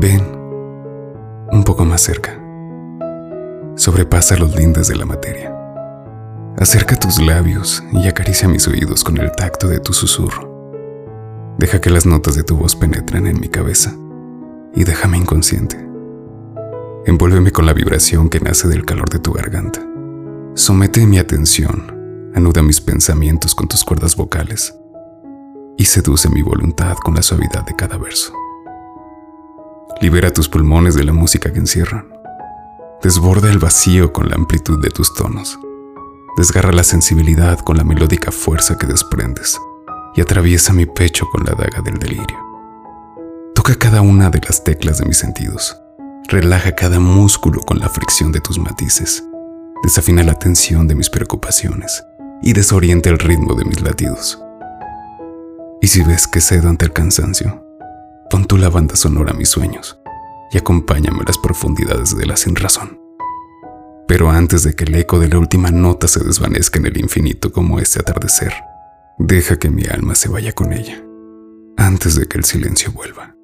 Ven un poco más cerca. Sobrepasa los lindes de la materia. Acerca tus labios y acaricia mis oídos con el tacto de tu susurro. Deja que las notas de tu voz penetren en mi cabeza y déjame inconsciente. Envuélveme con la vibración que nace del calor de tu garganta. Somete mi atención, anuda mis pensamientos con tus cuerdas vocales y seduce mi voluntad con la suavidad de cada verso. Libera tus pulmones de la música que encierran. Desborda el vacío con la amplitud de tus tonos. Desgarra la sensibilidad con la melódica fuerza que desprendes y atraviesa mi pecho con la daga del delirio. Toca cada una de las teclas de mis sentidos. Relaja cada músculo con la fricción de tus matices. Desafina la tensión de mis preocupaciones y desorienta el ritmo de mis latidos. Y si ves que cedo ante el cansancio, pon tú la banda sonora a mis sueños y acompáñame a las profundidades de la sinrazón. Pero antes de que el eco de la última nota se desvanezca en el infinito como este atardecer, deja que mi alma se vaya con ella, antes de que el silencio vuelva.